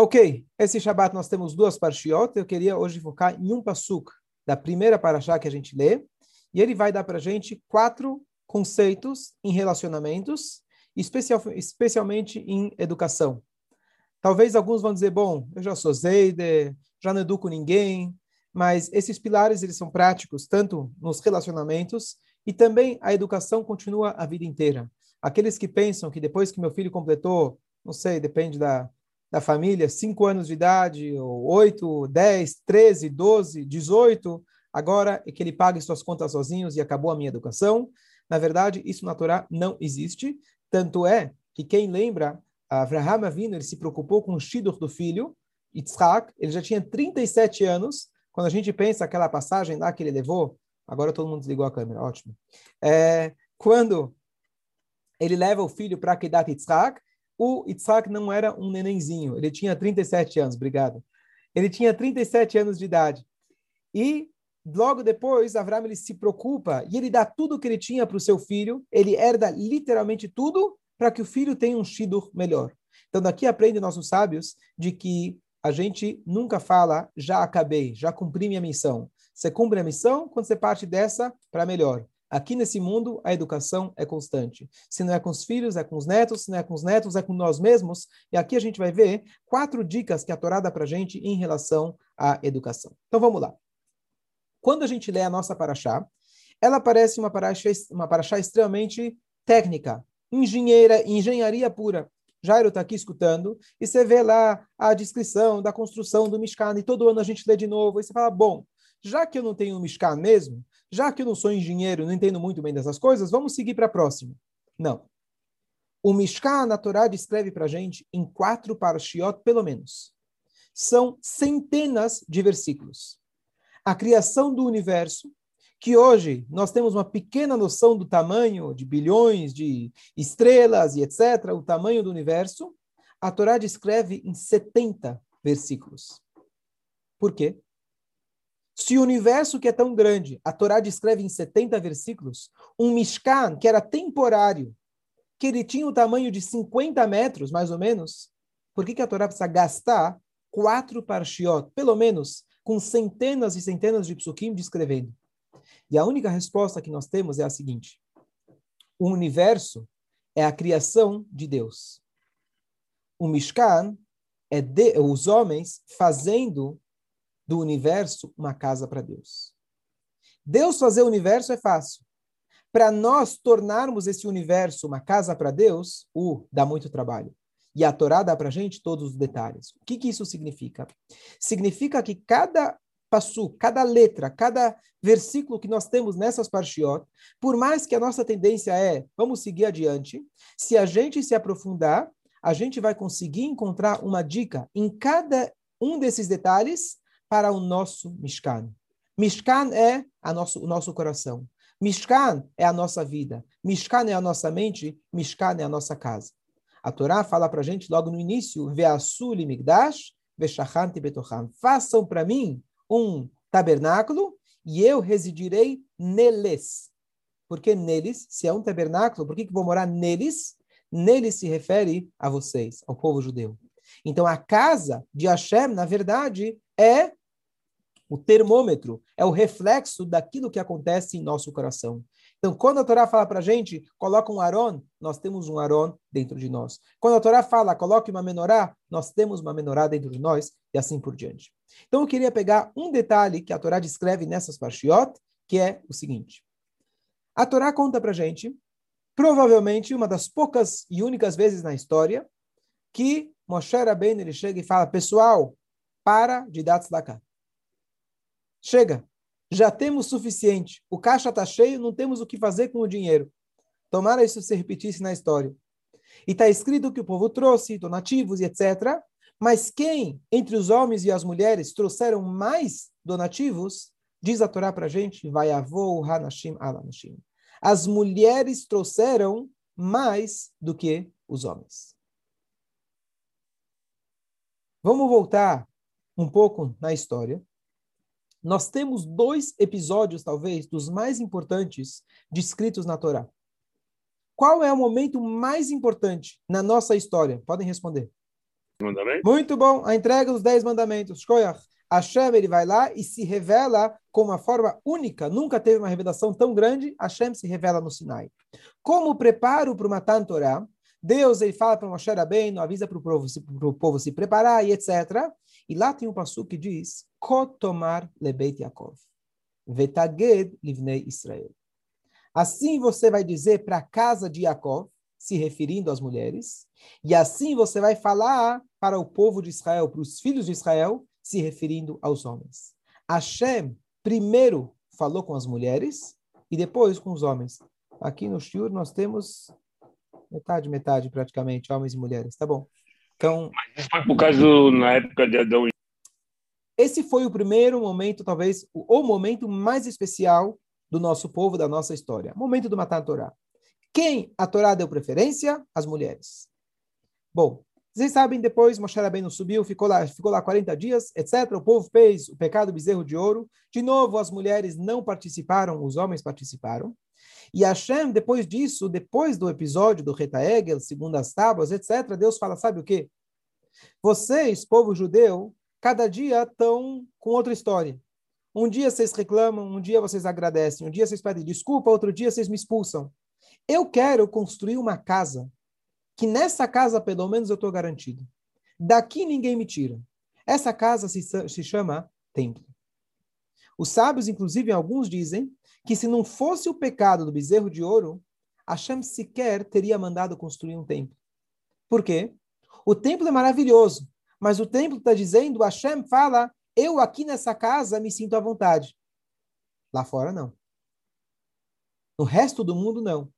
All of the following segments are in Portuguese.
Ok, esse Shabat nós temos duas parshiot. Eu queria hoje focar em um pasuk da primeira parashá que a gente lê. E ele vai dar para a gente quatro conceitos em relacionamentos, especial, especialmente em educação. Talvez alguns vão dizer, bom, eu já sou Zeide, já não educo ninguém, mas esses pilares eles são práticos tanto nos relacionamentos e também a educação continua a vida inteira. Aqueles que pensam que depois que meu filho completou, não sei, depende da, da família, 5 anos de idade, ou 8, 10, 13, 12, 18, agora é que ele pague suas contas sozinhos e acabou a minha educação. Na verdade, isso na Torá não existe. Tanto é que quem lembra, Avraham Avinu, ele se preocupou com o Shidur do filho, Yitzhak, ele já tinha 37 anos, quando a gente pensa aquela passagem lá que ele levou, agora todo mundo desligou a câmera, ótimo. É, quando ele leva o filho para Kedat Yitzhak, o Yitzhak não era um nenenzinho, ele tinha 37 anos, obrigado. Ele tinha 37 anos de idade. E logo depois, Avram ele se preocupa e ele dá tudo o que ele tinha para o seu filho, ele herda literalmente tudo para que o filho tenha um shidur melhor. Então, daqui aprende nossos sábios de que a gente nunca fala, já acabei, já cumpri minha missão. Você cumpre a missão quando você parte dessa para melhor. Aqui nesse mundo, a educação é constante. Se não é com os filhos, é com os netos. Se não é com os netos, é com nós mesmos. E aqui a gente vai ver quatro dicas que a Torá dá para a gente em relação à educação. Então vamos lá. Quando a gente lê a nossa paraxá, ela parece uma paraxá, uma paraxá extremamente técnica, engenheira, engenharia pura. Jairo está aqui escutando, e você vê lá a descrição da construção do Mishkan, e todo ano a gente lê de novo, e você fala, bom, já que eu não tenho um Mishkan mesmo, já que eu não sou engenheiro, não entendo muito bem dessas coisas, vamos seguir para a próxima. Não. O Mishkan, na Torá, descreve para a gente em quatro parashiot, pelo menos. São centenas de versículos. A criação do universo, que hoje nós temos uma pequena noção do tamanho de bilhões de estrelas e etc., o tamanho do universo, a Torá descreve em 70 versículos. Por quê? Se o universo que é tão grande, a Torá descreve em 70 versículos, um Mishkan que era temporário, que ele tinha o tamanho de 50 metros, mais ou menos, por que, que a Torá precisa gastar quatro parshiot, pelo menos, com centenas e centenas de psukim descrevendo? E a única resposta que nós temos é a seguinte: o universo é a criação de Deus. O Mishkan é de, os homens fazendo do universo uma casa para Deus. Deus fazer o universo é fácil. Para nós tornarmos esse universo uma casa para Deus, uh, dá muito trabalho. E a Torá dá para a gente todos os detalhes. O que, que isso significa? Significa que cada passo, cada letra, cada versículo que nós temos nessas parshiot, por mais que a nossa tendência é, vamos seguir adiante, se a gente se aprofundar, a gente vai conseguir encontrar uma dica em cada um desses detalhes para o nosso Mishkan. Mishkan é nosso, o nosso coração. Mishkan é a nossa vida. Mishkan é a nossa mente. Mishkan é a nossa casa. A Torá fala para a gente logo no início: Ve'asuli migdash ve'shachanti betocham. Façam para mim um tabernáculo e eu residirei neles. Porque neles, se é um tabernáculo, por que, que vou morar neles? Neles se refere a vocês, ao povo judeu. Então, a casa de Hashem, na verdade, é o termômetro, é o reflexo daquilo que acontece em nosso coração. Então, quando a Torá fala para a gente, coloca um Aron, nós temos um Aron dentro de nós. Quando a Torá fala, coloque uma menorá, nós temos uma menorá dentro de nós, e assim por diante. Então, eu queria pegar um detalhe que a Torá descreve nessas parshiot, que é o seguinte. A Torá conta para a gente, provavelmente uma das poucas e únicas vezes na história, que Moshe Rabbeinu ele chega e fala, pessoal, para de dar tzedakah. Chega, já temos suficiente. O caixa está cheio, não temos o que fazer com o dinheiro. Tomara isso se repetisse na história. E está escrito que o povo trouxe donativos e etc. Mas quem, entre os homens e as mulheres, trouxeram mais donativos, diz a Torá para a gente, vai avô hanashim alanashim. As mulheres trouxeram mais do que os homens. Vamos voltar um pouco na história nós temos dois episódios, talvez, dos mais importantes descritos na Torá. Qual é o momento mais importante na nossa história? Podem responder. Muito bom, a entrega dos dez mandamentos. Shkoyach. Hashem ele vai lá e se revela com uma forma única. Nunca teve uma revelação tão grande. Hashem se revela no Sinai. Como preparo para uma Tantorá, Deus ele fala para Moshe Rabbeinu, avisa para o povo, povo se preparar e etc. E lá tem um passo que diz: Kotomar lebeit Yaakov, vetaged livnei Israel. Assim você vai dizer para a casa de Yaakov, se referindo às mulheres, e assim você vai falar para o povo de Israel, para os filhos de Israel, se referindo aos homens. Hashem primeiro falou com as mulheres e depois com os homens. Aqui no Shur nós temos metade, metade praticamente, homens e mulheres, tá bom? Então, Mas isso foi por causa do, na época de Adão e esse foi o primeiro momento, talvez o, momento mais especial do nosso povo, da nossa história. Momento do matar a Torá. Quem a Torá deu preferência? As mulheres. Bom, vocês sabem, depois Moshe Rabbeinu subiu, ficou lá, ficou lá 40 dias, etc. O povo fez o pecado do bezerro de ouro. De novo, as mulheres não participaram, os homens participaram. E Hashem, depois disso, depois do episódio do Reta Egel, segundo as tábuas, etc., Deus fala, sabe o quê? Vocês, povo judeu, cada dia estão com outra história. Um dia vocês reclamam, um dia vocês agradecem, um dia vocês pedem desculpa, outro dia vocês me expulsam. Eu quero construir uma casa, que nessa casa, pelo menos, eu estou garantido. Daqui ninguém me tira. Essa casa se, se chama templo. Os sábios, inclusive, alguns dizem que se não fosse o pecado do bezerro de ouro, Hashem sequer teria mandado construir um templo. Por quê? O templo é maravilhoso, mas o templo está dizendo, Hashem fala, eu aqui nessa casa me sinto à vontade. Lá fora, não. No resto do mundo, não.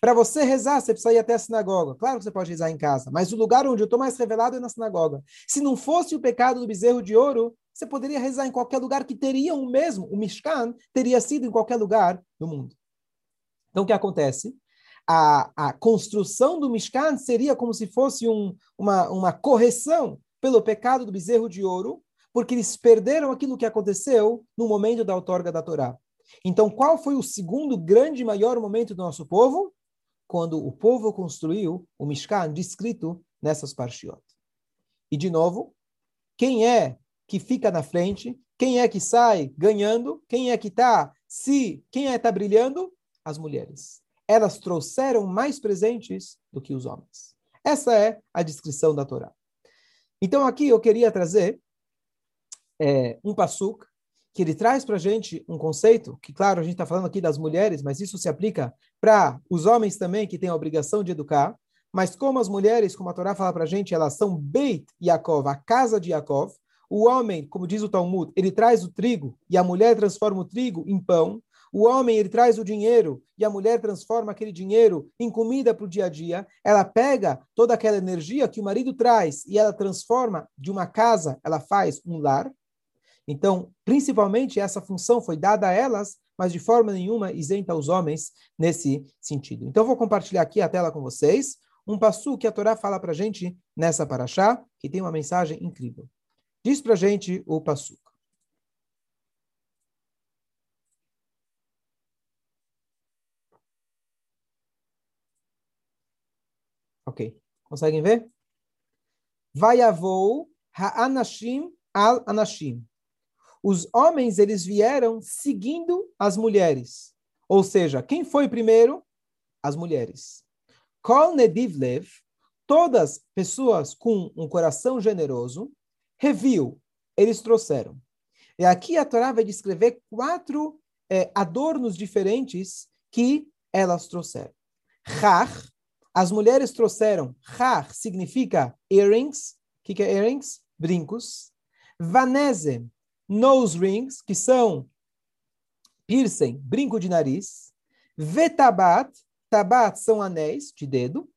Para você rezar, você precisa ir até a sinagoga. Claro que você pode rezar em casa, mas o lugar onde eu estou mais revelado é na sinagoga. Se não fosse o pecado do bezerro de ouro, você poderia rezar em qualquer lugar que teria o mesmo. O Mishkan teria sido em qualquer lugar do mundo. Então, o que acontece? A, a construção do Mishkan seria como se fosse um, uma, uma correção pelo pecado do bezerro de ouro, porque eles perderam aquilo que aconteceu no momento da outorga da Torá. Então, qual foi o segundo grande e maior momento do nosso povo? Quando o povo construiu o Mishkan descrito nessas parshiot. E, de novo, quem é que fica na frente? Quem é que sai ganhando? Quem é que está se? Quem é que está brilhando? As mulheres. Elas trouxeram mais presentes do que os homens. Essa é a descrição da Torá. Então, aqui eu queria trazer é, um passuk que ele traz para a gente um conceito, que, claro, a gente está falando aqui das mulheres, mas isso se aplica para os homens também, que têm a obrigação de educar. Mas como as mulheres, como a Torá fala para a gente, elas são Beit Yaakov, a casa de Yaakov. O homem, como diz o Talmud, ele traz o trigo e a mulher transforma o trigo em pão. O homem ele traz o dinheiro e a mulher transforma aquele dinheiro em comida para o dia a dia. Ela pega toda aquela energia que o marido traz e ela transforma de uma casa, ela faz um lar. Então, principalmente essa função foi dada a elas, mas de forma nenhuma isenta os homens nesse sentido. Então, vou compartilhar aqui a tela com vocês um passo que a Torá fala para a gente nessa paraxá, que tem uma mensagem incrível. Diz para a gente o passo. Ok. Conseguem ver? Vayavou ha'anashim al-anashim. Os homens, eles vieram seguindo as mulheres. Ou seja, quem foi primeiro? As mulheres. Kol nedivlev, todas pessoas com um coração generoso, reviu, eles trouxeram. E aqui a Torá vai descrever quatro é, adornos diferentes que elas trouxeram. Chach, as mulheres trouxeram, chach significa earrings. O que, que é earrings? Brincos. Vanese, nose rings, que são piercing, brinco de nariz. Vetabat, tabat são anéis de dedo.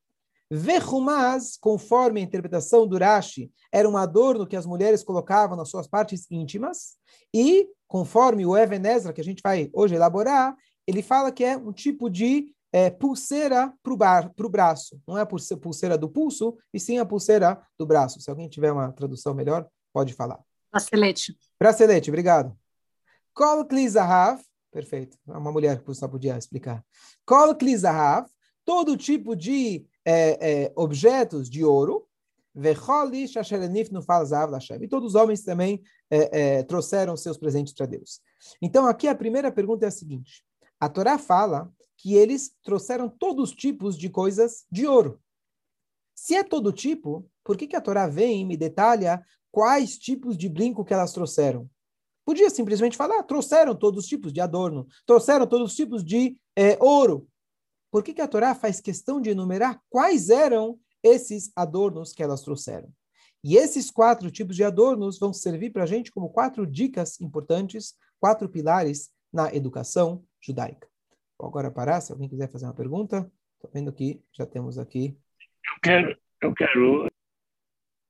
Vechumaz, conforme a interpretação do Rashi, era um adorno que as mulheres colocavam nas suas partes íntimas. E, conforme o Even Ezra, que a gente vai hoje elaborar, ele fala que é um tipo de é, pulseira para o braço. Não é a pulseira do pulso, e sim a pulseira do braço. Se alguém tiver uma tradução melhor, pode falar. Bracelete. Bracelete, obrigado. Kol Klizahav, perfeito, é uma mulher que só podia explicar. Kol Klizahav, todo tipo de é, é, objetos de ouro. E todos os homens também é, é, trouxeram seus presentes para Deus. Então, aqui a primeira pergunta é a seguinte: a Torá fala que eles trouxeram todos os tipos de coisas de ouro. Se é todo tipo, por que, que a Torá vem e me detalha quais tipos de brinco que elas trouxeram? Podia simplesmente falar, trouxeram todos os tipos de adorno, trouxeram todos os tipos de é, ouro. Por que, que a Torá faz questão de enumerar quais eram esses adornos que elas trouxeram? E esses quatro tipos de adornos vão servir para a gente como quatro dicas importantes, quatro pilares na educação judaica. Vou agora parar, se alguém quiser fazer uma pergunta. Estou vendo que já temos aqui. Eu quero, eu quero.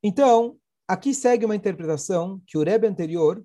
Então, aqui segue uma interpretação que o Rebbe anterior,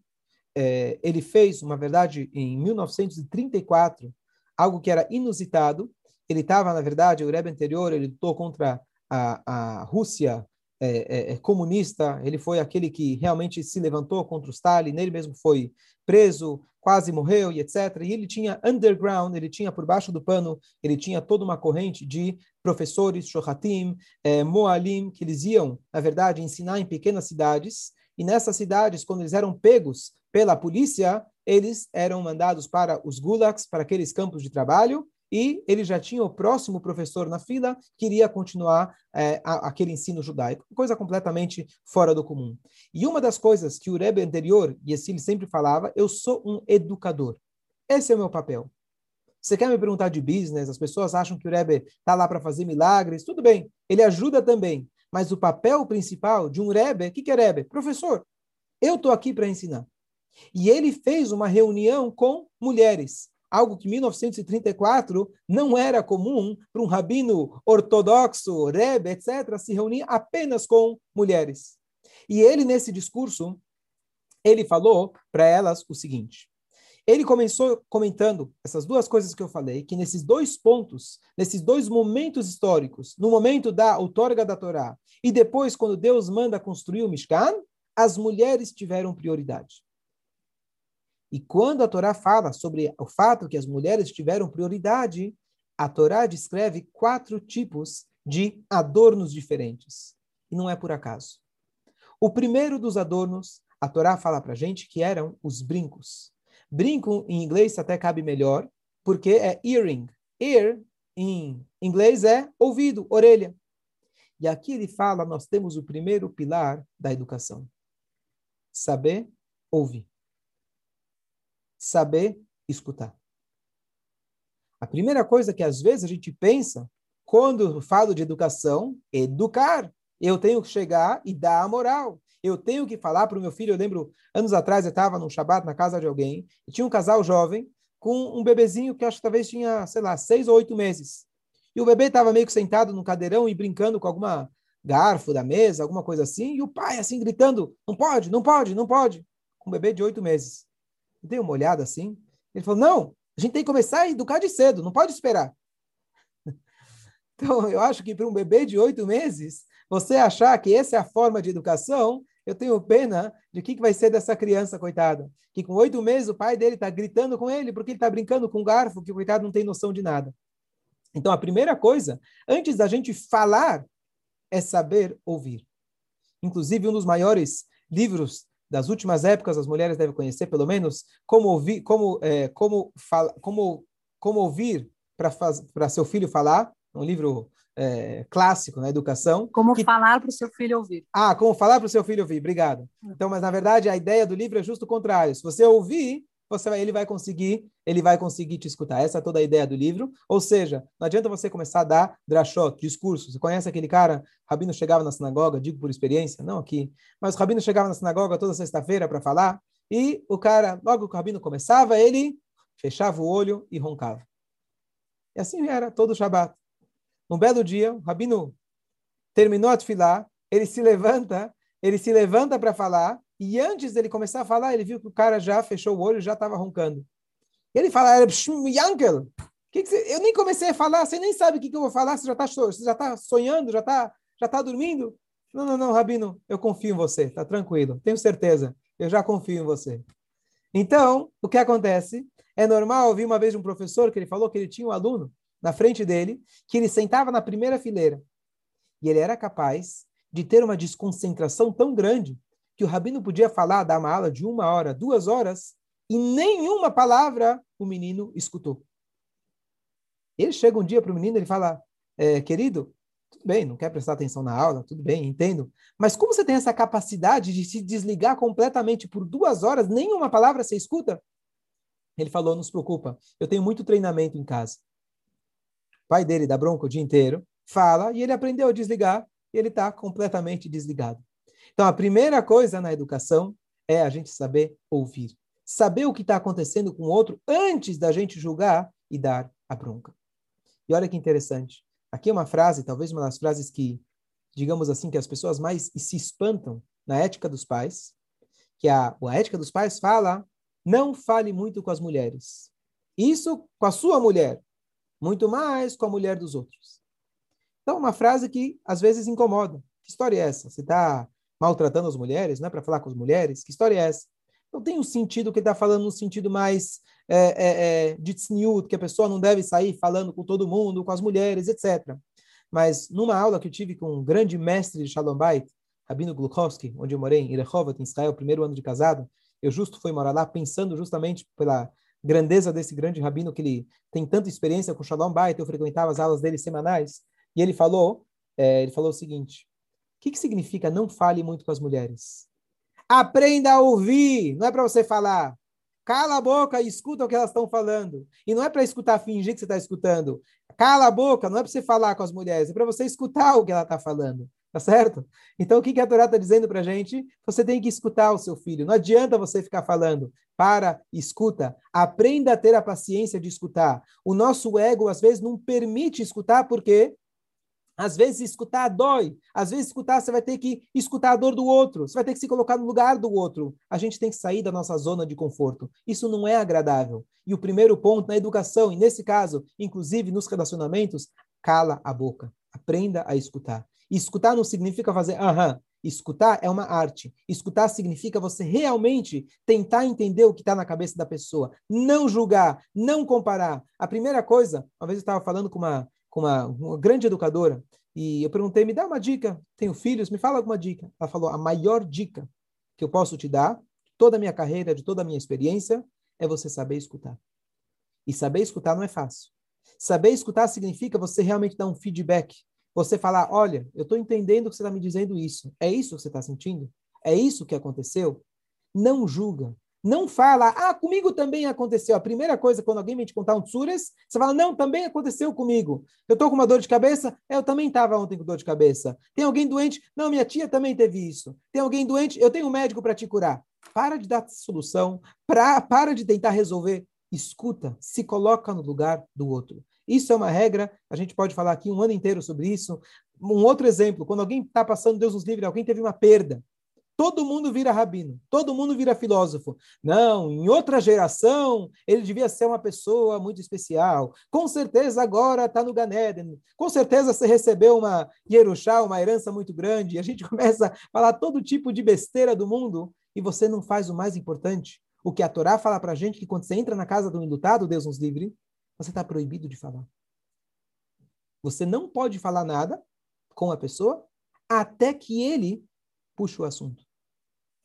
é, ele fez, uma verdade, em 1934, algo que era inusitado. Ele estava, na verdade, o Rebbe anterior, ele lutou contra a, a Rússia é, é, comunista, ele foi aquele que realmente se levantou contra o Stalin, ele mesmo foi preso, quase morreu e etc. E ele tinha underground, ele tinha por baixo do pano, ele tinha toda uma corrente de professores, shohatim, é, moalim, que eles iam, na verdade, ensinar em pequenas cidades, e nessas cidades, quando eles eram pegos pela polícia, eles eram mandados para os gulags, para aqueles campos de trabalho, e ele já tinha o próximo professor na fila que iria continuar é, a, aquele ensino judaico, coisa completamente fora do comum. E uma das coisas que o Rebbe anterior, e assim ele sempre falava, eu sou um educador. Esse é o meu papel. Você quer me perguntar de business? As pessoas acham que o Rebbe está lá para fazer milagres. Tudo bem, ele ajuda também. Mas o papel principal de um Rebbe, o que, que é Rebbe? Professor. Eu estou aqui para ensinar. E ele fez uma reunião com mulheres algo que em 1934 não era comum para um rabino ortodoxo, Rebbe, etc., se reunir apenas com mulheres. E ele, nesse discurso, ele falou para elas o seguinte. Ele começou comentando essas duas coisas que eu falei, que nesses dois pontos, nesses dois momentos históricos, no momento da outorga da Torá e depois quando Deus manda construir o Mishkan, as mulheres tiveram prioridade. E quando a Torá fala sobre o fato que as mulheres tiveram prioridade, a Torá descreve quatro tipos de adornos diferentes. E não é por acaso. O primeiro dos adornos, a Torá fala para gente que eram os brincos. Brinco em inglês até cabe melhor, porque é earring. Ear em inglês é ouvido, orelha. E aqui ele fala, nós temos o primeiro pilar da educação. Saber ouvir saber escutar. A primeira coisa que às vezes a gente pensa, quando falo de educação, educar. Eu tenho que chegar e dar a moral. Eu tenho que falar para o meu filho. Eu lembro, anos atrás, eu estava num Shabat na casa de alguém, e tinha um casal jovem com um bebezinho que acho que talvez tinha, sei lá, seis ou oito meses. E o bebê estava meio que sentado no cadeirão e brincando com alguma garfo da mesa, alguma coisa assim, e o pai assim gritando: não pode, não pode, não pode. Um bebê de oito meses dei uma olhada assim. Ele falou: não, a gente tem que começar a educar de cedo, não pode esperar. Então, eu acho que para um bebê de oito meses, você achar que essa é a forma de educação, eu tenho pena de que, que vai ser dessa criança, coitada. Que com oito meses o pai dele está gritando com ele porque ele está brincando com um garfo, que o coitado não tem noção de nada. Então, a primeira coisa, antes da gente falar, é saber ouvir. Inclusive, um dos maiores livros das últimas épocas, as mulheres devem conhecer, pelo menos, como ouvir, como, é, como, fala, como, como ouvir para seu filho falar, um livro é, clássico na educação. Como que... falar para o seu filho ouvir. Ah, como falar para o seu filho ouvir, obrigado. Hum. Então, mas na verdade a ideia do livro é justo o contrário. Se você ouvir, você vai, ele vai conseguir, ele vai conseguir te escutar. Essa é toda a ideia do livro. Ou seja, não adianta você começar a dar drashot, discurso. Você conhece aquele cara? Rabino chegava na sinagoga, digo por experiência, não aqui, mas o rabino chegava na sinagoga toda sexta-feira para falar, e o cara, logo que o rabino começava, ele fechava o olho e roncava. E assim era todo o Shabat. Um belo dia, o rabino terminou a filar, ele se levanta, ele se levanta para falar, e antes dele começar a falar, ele viu que o cara já fechou o olho, já estava roncando. Ele fala, Yankel, que que eu nem comecei a falar, você nem sabe o que, que eu vou falar, você já está tá sonhando, já está já tá dormindo? Não, não, não, Rabino, eu confio em você, tá tranquilo, tenho certeza, eu já confio em você. Então, o que acontece? É normal ouvir uma vez um professor que ele falou que ele tinha um aluno na frente dele, que ele sentava na primeira fileira. E ele era capaz de ter uma desconcentração tão grande que o rabino podia falar, dar uma aula de uma hora, duas horas, e nenhuma palavra o menino escutou. Ele chega um dia para o menino e fala, é, querido, tudo bem, não quer prestar atenção na aula, tudo bem, entendo. Mas como você tem essa capacidade de se desligar completamente por duas horas, nenhuma palavra você escuta? Ele falou, não se preocupa, eu tenho muito treinamento em casa. O pai dele dá bronca o dia inteiro, fala, e ele aprendeu a desligar, e ele está completamente desligado. Então, a primeira coisa na educação é a gente saber ouvir. Saber o que está acontecendo com o outro antes da gente julgar e dar a bronca. E olha que interessante. Aqui é uma frase, talvez uma das frases que, digamos assim, que as pessoas mais se espantam na ética dos pais, que a, a ética dos pais fala, não fale muito com as mulheres. Isso com a sua mulher, muito mais com a mulher dos outros. Então, uma frase que às vezes incomoda. Que história é essa? Você está maltratando as mulheres, não é para falar com as mulheres? Que história é essa? Então, tem um sentido que está falando, um sentido mais é, é, é, de tzniut, que a pessoa não deve sair falando com todo mundo, com as mulheres, etc. Mas numa aula que eu tive com um grande mestre de Shalom Bait, Rabino Glukowski, onde eu morei, em Rehovot, em Israel, primeiro ano de casado, eu justo fui morar lá pensando justamente pela grandeza desse grande rabino que ele tem tanta experiência com Shalom Bait, eu frequentava as aulas dele semanais, e ele falou, é, ele falou o seguinte, o que, que significa não fale muito com as mulheres? Aprenda a ouvir, não é para você falar. Cala a boca e escuta o que elas estão falando. E não é para escutar, fingir que você está escutando. Cala a boca, não é para você falar com as mulheres, é para você escutar o que ela está falando. Tá certo? Então, o que, que a Torá está dizendo para a gente? Você tem que escutar o seu filho. Não adianta você ficar falando. Para, escuta. Aprenda a ter a paciência de escutar. O nosso ego, às vezes, não permite escutar, porque às vezes escutar dói. Às vezes escutar você vai ter que escutar a dor do outro. Você vai ter que se colocar no lugar do outro. A gente tem que sair da nossa zona de conforto. Isso não é agradável. E o primeiro ponto na educação, e nesse caso, inclusive nos relacionamentos, cala a boca. Aprenda a escutar. E escutar não significa fazer aham. Escutar é uma arte. Escutar significa você realmente tentar entender o que está na cabeça da pessoa. Não julgar, não comparar. A primeira coisa, uma vez eu estava falando com uma com uma, uma grande educadora, e eu perguntei, me dá uma dica, tenho filhos, me fala alguma dica. Ela falou, a maior dica que eu posso te dar, toda a minha carreira, de toda a minha experiência, é você saber escutar. E saber escutar não é fácil. Saber escutar significa você realmente dar um feedback. Você falar, olha, eu estou entendendo que você está me dizendo isso. É isso que você está sentindo? É isso que aconteceu? Não julga. Não fala, ah, comigo também aconteceu. A primeira coisa, quando alguém vem te contar um tsures, você fala, não, também aconteceu comigo. Eu estou com uma dor de cabeça? Eu também estava ontem com dor de cabeça. Tem alguém doente? Não, minha tia também teve isso. Tem alguém doente? Eu tenho um médico para te curar. Para de dar solução, pra, para de tentar resolver. Escuta, se coloca no lugar do outro. Isso é uma regra, a gente pode falar aqui um ano inteiro sobre isso. Um outro exemplo, quando alguém está passando, Deus nos livre, alguém teve uma perda, todo mundo vira rabino, todo mundo vira filósofo. Não, em outra geração ele devia ser uma pessoa muito especial. Com certeza agora está no Ganeden. Com certeza você recebeu uma Yerushá, uma herança muito grande. E a gente começa a falar todo tipo de besteira do mundo e você não faz o mais importante. O que a Torá fala para a gente que quando você entra na casa do indutado, Deus nos livre, você está proibido de falar. Você não pode falar nada com a pessoa até que ele puxe o assunto.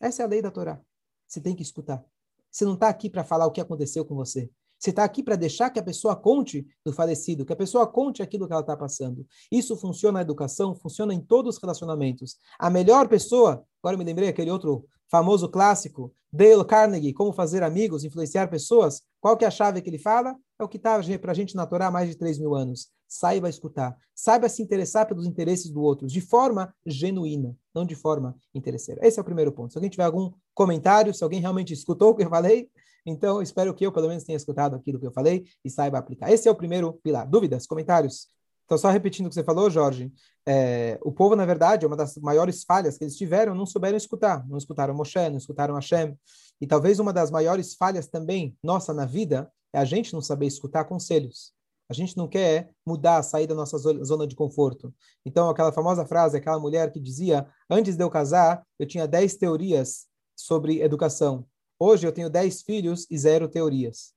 Essa é a lei da Torá. Você tem que escutar. Você não está aqui para falar o que aconteceu com você. Você está aqui para deixar que a pessoa conte do falecido, que a pessoa conte aquilo que ela está passando. Isso funciona na educação, funciona em todos os relacionamentos. A melhor pessoa, agora me lembrei aquele outro famoso clássico, Dale Carnegie, Como Fazer Amigos, Influenciar Pessoas. Qual que é a chave que ele fala? É o que está para a gente na Torá há mais de 3 mil anos. Saiba escutar. Saiba se interessar pelos interesses do outro, de forma genuína, não de forma interesseira. Esse é o primeiro ponto. Se alguém tiver algum comentário, se alguém realmente escutou o que eu falei, então espero que eu, pelo menos, tenha escutado aquilo que eu falei e saiba aplicar. Esse é o primeiro pilar. Dúvidas? Comentários? Então, só repetindo o que você falou, Jorge, é, o povo, na verdade, é uma das maiores falhas que eles tiveram, não souberam escutar. Não escutaram Moshe, não escutaram Hashem. E talvez uma das maiores falhas também, nossa, na vida, é a gente não saber escutar conselhos. A gente não quer mudar, sair da nossa zona de conforto. Então, aquela famosa frase, aquela mulher que dizia, antes de eu casar, eu tinha 10 teorias sobre educação. Hoje eu tenho 10 filhos e zero teorias.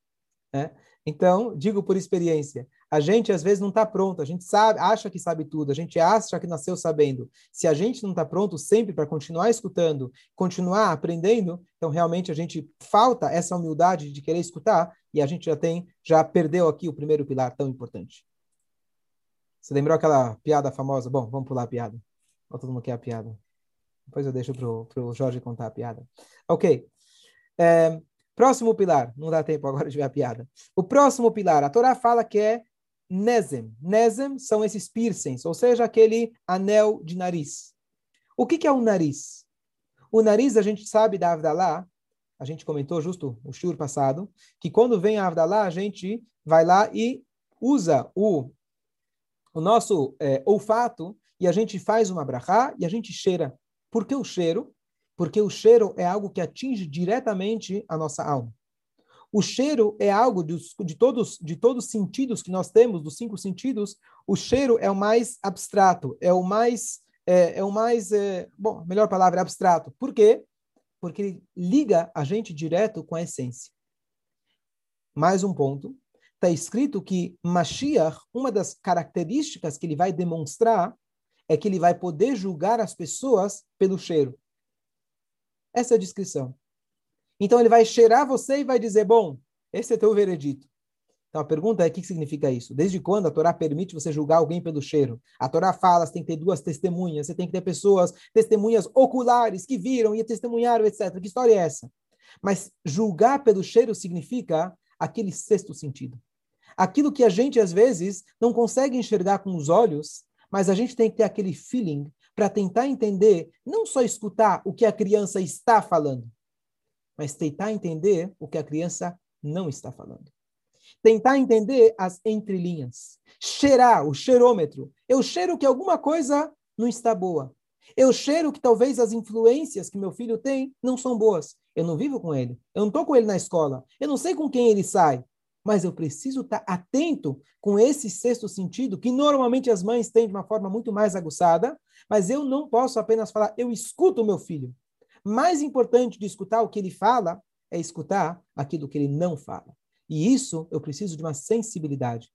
Né? Então, digo por experiência, a gente às vezes não está pronto, a gente sabe, acha que sabe tudo, a gente acha que nasceu sabendo. Se a gente não está pronto sempre para continuar escutando, continuar aprendendo, então realmente a gente falta essa humildade de querer escutar e a gente já tem, já perdeu aqui o primeiro pilar tão importante. Você lembrou aquela piada famosa? Bom, vamos pular a piada. Ou todo mundo quer a piada? Depois eu deixo para o Jorge contar a piada. Ok. É, Próximo pilar, não dá tempo agora de ver a piada. O próximo pilar, a Torá fala que é Nezem. Nezem são esses piercings, ou seja, aquele anel de nariz. O que, que é o nariz? O nariz, a gente sabe da Avdalá, a gente comentou justo o shur passado, que quando vem a Avdalá, a gente vai lá e usa o, o nosso é, olfato e a gente faz uma brachá e a gente cheira. Por que o cheiro? Porque o cheiro é algo que atinge diretamente a nossa alma. O cheiro é algo de, de todos de todos os sentidos que nós temos, dos cinco sentidos, o cheiro é o mais abstrato, é o mais é, é o mais é, bom, melhor palavra é abstrato. Por quê? Porque ele liga a gente direto com a essência. Mais um ponto. Está escrito que Mashiach, uma das características que ele vai demonstrar é que ele vai poder julgar as pessoas pelo cheiro. Essa é a descrição. Então ele vai cheirar você e vai dizer: bom, esse é teu veredito. Então a pergunta é: o que significa isso? Desde quando a Torá permite você julgar alguém pelo cheiro? A Torá fala: você tem que ter duas testemunhas, você tem que ter pessoas, testemunhas oculares que viram e testemunharam, etc. Que história é essa? Mas julgar pelo cheiro significa aquele sexto sentido. Aquilo que a gente às vezes não consegue enxergar com os olhos, mas a gente tem que ter aquele feeling para tentar entender, não só escutar o que a criança está falando, mas tentar entender o que a criança não está falando. Tentar entender as entrelinhas. Cheirar, o cheirômetro. Eu cheiro que alguma coisa não está boa. Eu cheiro que talvez as influências que meu filho tem não são boas. Eu não vivo com ele. Eu não estou com ele na escola. Eu não sei com quem ele sai mas eu preciso estar atento com esse sexto sentido, que normalmente as mães têm de uma forma muito mais aguçada, mas eu não posso apenas falar, eu escuto o meu filho. Mais importante de escutar o que ele fala é escutar aquilo que ele não fala. E isso eu preciso de uma sensibilidade.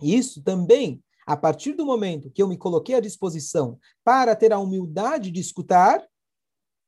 E isso também, a partir do momento que eu me coloquei à disposição para ter a humildade de escutar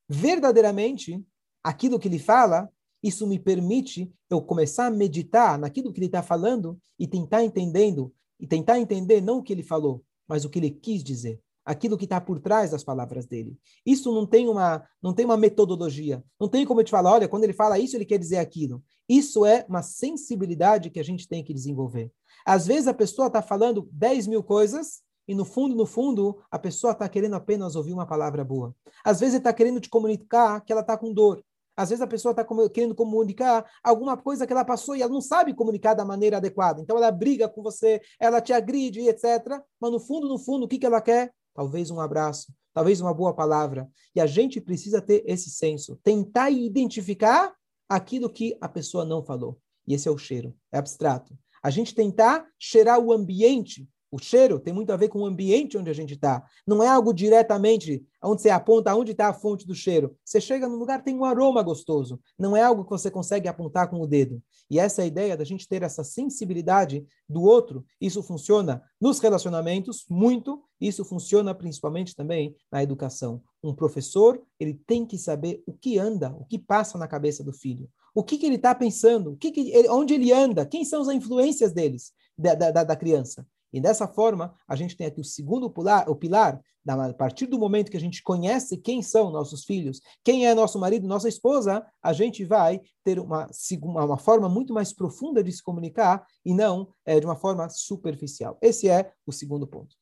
verdadeiramente aquilo que ele fala, isso me permite eu começar a meditar naquilo que ele está falando e tentar entendendo e tentar entender não o que ele falou, mas o que ele quis dizer, aquilo que está por trás das palavras dele. Isso não tem uma não tem uma metodologia, não tem como eu te falar, olha, quando ele fala isso ele quer dizer aquilo. Isso é uma sensibilidade que a gente tem que desenvolver. Às vezes a pessoa está falando 10 mil coisas e no fundo, no fundo, a pessoa está querendo apenas ouvir uma palavra boa. Às vezes está querendo te comunicar que ela está com dor. Às vezes a pessoa está querendo comunicar alguma coisa que ela passou e ela não sabe comunicar da maneira adequada. Então ela briga com você, ela te agride, etc. Mas no fundo, no fundo, o que, que ela quer? Talvez um abraço, talvez uma boa palavra. E a gente precisa ter esse senso, tentar identificar aquilo que a pessoa não falou. E esse é o cheiro, é abstrato. A gente tentar cheirar o ambiente o cheiro tem muito a ver com o ambiente onde a gente está. Não é algo diretamente onde você aponta onde está a fonte do cheiro. Você chega num lugar tem um aroma gostoso. Não é algo que você consegue apontar com o dedo. E essa é a ideia da gente ter essa sensibilidade do outro. Isso funciona nos relacionamentos muito. Isso funciona principalmente também na educação. Um professor ele tem que saber o que anda, o que passa na cabeça do filho. O que, que ele está pensando? O que, que ele, onde ele anda? Quem são as influências deles, da, da, da criança? E dessa forma, a gente tem aqui o segundo pilar, o pilar, a partir do momento que a gente conhece quem são nossos filhos, quem é nosso marido, nossa esposa, a gente vai ter uma, uma forma muito mais profunda de se comunicar e não é, de uma forma superficial. Esse é o segundo ponto.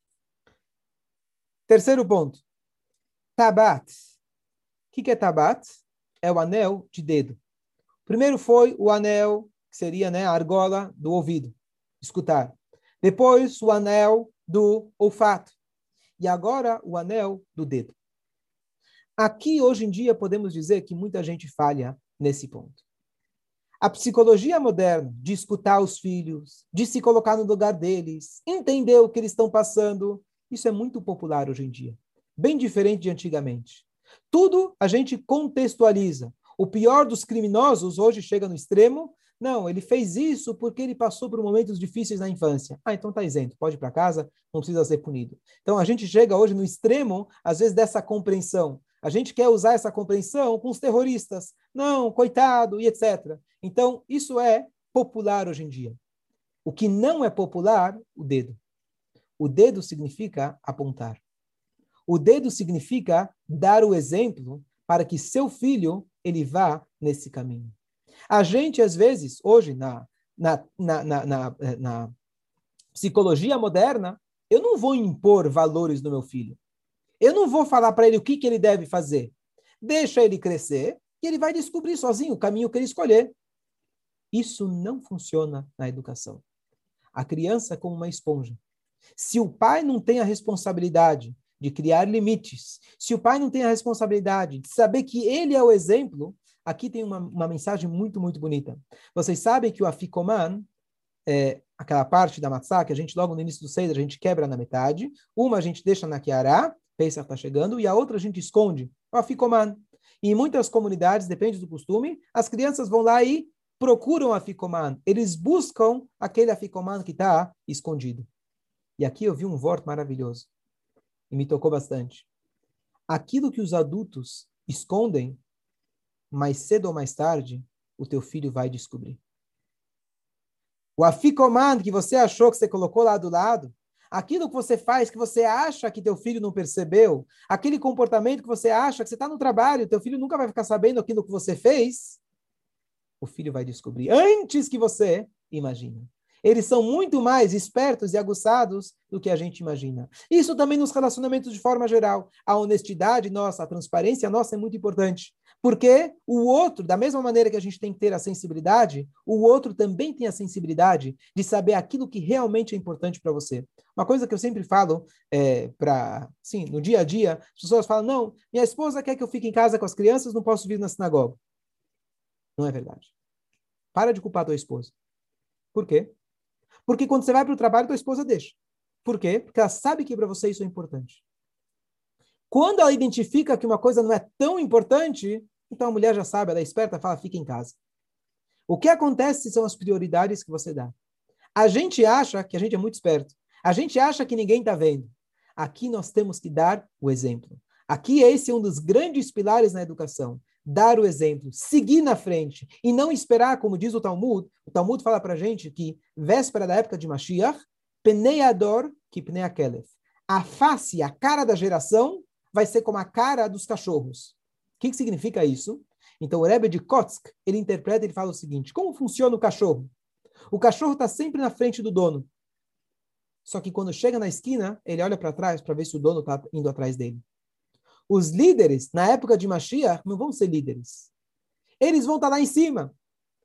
Terceiro ponto. Tabat. O que é tabat? É o anel de dedo. Primeiro foi o anel, que seria né, a argola do ouvido, escutar. Depois, o anel do olfato. E agora, o anel do dedo. Aqui, hoje em dia, podemos dizer que muita gente falha nesse ponto. A psicologia moderna de escutar os filhos, de se colocar no lugar deles, entender o que eles estão passando, isso é muito popular hoje em dia. Bem diferente de antigamente. Tudo a gente contextualiza. O pior dos criminosos hoje chega no extremo Não, ele fez isso porque ele passou por momentos difíceis na infância. Ah, então está isento, pode ir para casa, não precisa ser punido. Então a gente chega hoje no extremo, às vezes, dessa compreensão. A gente quer usar essa compreensão com os terroristas. Não, coitado, e etc. Então, isso é popular hoje em dia. O que não é popular, o dedo. O dedo significa apontar. O dedo significa dar o exemplo para que seu filho ele vá nesse caminho. A gente, às vezes, hoje, na, na, na, na, na, na psicologia moderna, eu não vou impor valores no meu filho. Eu não vou falar para ele o que, que ele deve fazer. Deixa ele crescer e ele vai descobrir sozinho o caminho que ele escolher. Isso não funciona na educação. A criança é como uma esponja. Se o pai não tem a responsabilidade de criar limites, se o pai não tem a responsabilidade de saber que ele é o exemplo, aqui tem uma, uma mensagem muito, muito bonita. Vocês sabem que o afikoman, é, aquela parte da matzá que a gente logo no início do Seder a gente quebra na metade, uma a gente deixa na Kiara, Pesach está chegando, e a outra a gente esconde, o afikoman. E em muitas comunidades, depende do costume, as crianças vão lá e procuram a Ficoman, eles buscam aquele Aficoman que está escondido. E aqui eu vi um voto maravilhoso e me tocou bastante. Aquilo que os adultos escondem, mais cedo ou mais tarde, o teu filho vai descobrir. O Aficoman que você achou que você colocou lá do lado, aquilo que você faz que você acha que teu filho não percebeu, aquele comportamento que você acha que você está no trabalho, teu filho nunca vai ficar sabendo aquilo que você fez, o filho vai descobrir antes que você imagina. Eles são muito mais espertos e aguçados do que a gente imagina. Isso também nos relacionamentos de forma geral. A honestidade nossa, a transparência nossa é muito importante. Porque o outro, da mesma maneira que a gente tem que ter a sensibilidade, o outro também tem a sensibilidade de saber aquilo que realmente é importante para você. Uma coisa que eu sempre falo é, para, sim, no dia a dia, as pessoas falam: não, minha esposa quer que eu fique em casa com as crianças, não posso vir na sinagoga. Não é verdade. Para de culpar tua esposa. Por quê? Porque quando você vai para o trabalho, tua esposa deixa. Por quê? Porque ela sabe que para você isso é importante. Quando ela identifica que uma coisa não é tão importante, então a mulher já sabe, ela é esperta, fala, fica em casa. O que acontece são as prioridades que você dá. A gente acha que a gente é muito esperto. A gente acha que ninguém está vendo. Aqui nós temos que dar o exemplo. Aqui esse é um dos grandes pilares na educação dar o exemplo, seguir na frente e não esperar, como diz o Talmud. O Talmud fala para a gente que, véspera da época de Mashiach, Peneiador que Pneiakelef. A face, a cara da geração vai ser como a cara dos cachorros. O que, que significa isso? Então, o Rebbe de Kotsk, ele interpreta, ele fala o seguinte, como funciona o cachorro? O cachorro está sempre na frente do dono. Só que quando chega na esquina, ele olha para trás para ver se o dono está indo atrás dele. Os líderes, na época de Mashiach, não vão ser líderes. Eles vão estar lá em cima,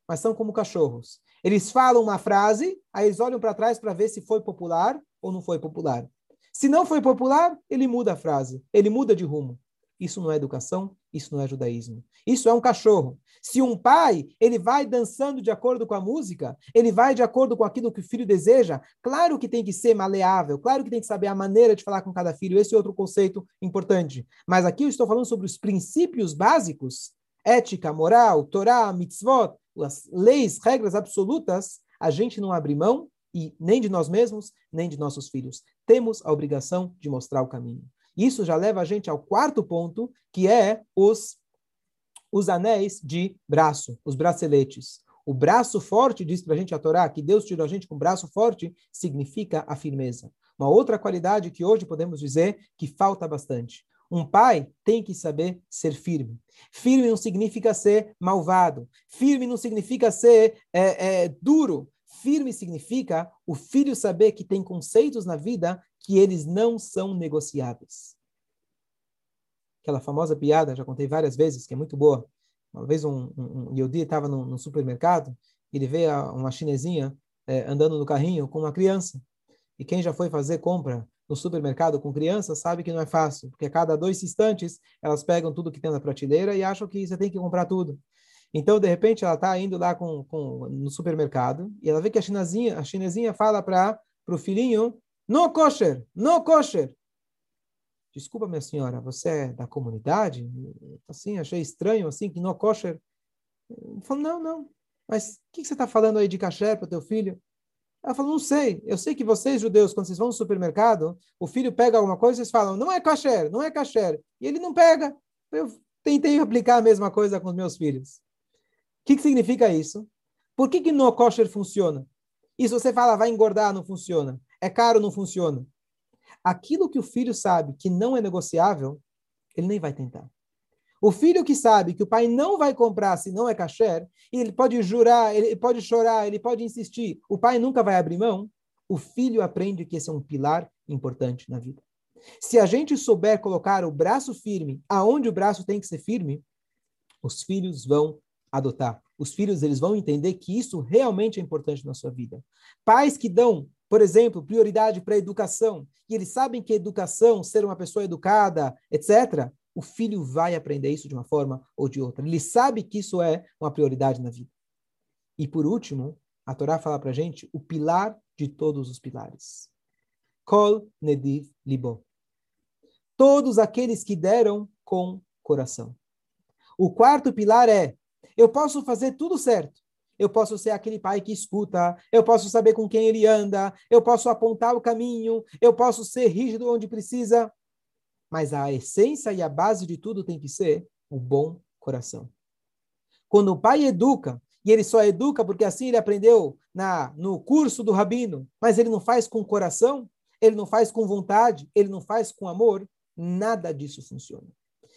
mas são como cachorros. Eles falam uma frase, aí eles olham para trás para ver se foi popular ou não foi popular. Se não foi popular, ele muda a frase, ele muda de rumo. Isso não é educação, isso não é judaísmo. Isso é um cachorro. Se um pai, ele vai dançando de acordo com a música, ele vai de acordo com aquilo que o filho deseja, claro que tem que ser maleável, claro que tem que saber a maneira de falar com cada filho, esse é outro conceito importante. Mas aqui eu estou falando sobre os princípios básicos, ética, moral, Torá, mitzvot, as leis, regras absolutas, a gente não abre mão e nem de nós mesmos, nem de nossos filhos. Temos a obrigação de mostrar o caminho. Isso já leva a gente ao quarto ponto, que é os, os anéis de braço, os braceletes. O braço forte, diz para a gente a Torá, que Deus tirou a gente com braço forte, significa a firmeza. Uma outra qualidade que hoje podemos dizer que falta bastante. Um pai tem que saber ser firme. Firme não significa ser malvado. Firme não significa ser é, é, duro. Firme significa o filho saber que tem conceitos na vida que eles não são negociáveis. Aquela famosa piada, já contei várias vezes, que é muito boa. Uma vez um, um, um Yodi estava no, no, supermercado, ele vê uma chinesinha é, andando no carrinho com uma criança. E quem já foi fazer compra no supermercado com criança sabe que não é fácil, porque a cada dois instantes elas pegam tudo que tem na prateleira e acham que você tem que comprar tudo. Então, de repente, ela está indo lá com, com, no supermercado e ela vê que a chinesinha, a chinesinha fala para o filhinho no kosher, no kosher. Desculpa, minha senhora, você é da comunidade? Assim, achei estranho, assim, que no kosher. Falou, não, não. mas o que, você está falando aí de kasher para o teu filho? Ela falou, não sei. Eu sei que vocês, judeus, quando vocês vão no supermercado, o filho pega alguma coisa, vocês falam, não é kasher, não é kasher. E ele não pega. Eu tentei aplicar a mesma coisa com os meus filhos. Que, que significa isso? Por que, que no kosher funciona? E se você fala, vai engordar, não funciona. É caro, não funciona. Aquilo que o filho sabe que não é negociável, ele nem vai tentar. O filho que sabe que o pai não vai comprar se não é kasher, ele pode jurar, ele pode chorar, ele pode insistir, o pai nunca vai abrir mão, o filho aprende que esse é um pilar importante na vida. Se a gente souber colocar o braço firme aonde o braço tem que ser firme, os filhos vão adotar. Os filhos eles vão entender que isso realmente é importante na sua vida. Pais que dão por exemplo, prioridade para a educação, e eles sabem que educação, ser uma pessoa educada, etc., o filho vai aprender isso de uma forma ou de outra. Ele sabe que isso é uma prioridade na vida. E por último, a Torá fala para gente o pilar de todos os pilares. Kol nediv libo. Todos aqueles que deram com coração. O quarto pilar é: eu posso fazer tudo certo, eu posso ser aquele pai que escuta, eu posso saber com quem ele anda, eu posso apontar o caminho, eu posso ser rígido onde precisa. Mas a essência e a base de tudo tem que ser o bom coração. Quando o pai educa, e ele só educa porque assim ele aprendeu na no curso do rabino, mas ele não faz com coração, ele não faz com vontade, ele não faz com amor, nada disso funciona.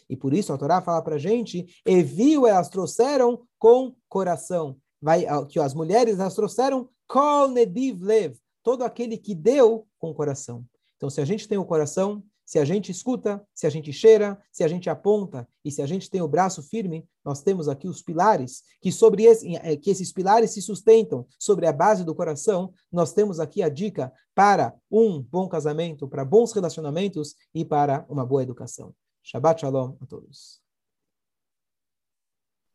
E por isso a Torá fala para a gente, e viu, elas trouxeram com coração vai, que as mulheres elas trouxeram kol nediv lev, todo aquele que deu com coração. Então, se a gente tem o coração, se a gente escuta, se a gente cheira, se a gente aponta e se a gente tem o braço firme, nós temos aqui os pilares que sobre esse, eh, que esses pilares se sustentam sobre a base do coração. Nós temos aqui a dica para um bom casamento, para bons relacionamentos e para uma boa educação. Shabbat shalom a todos.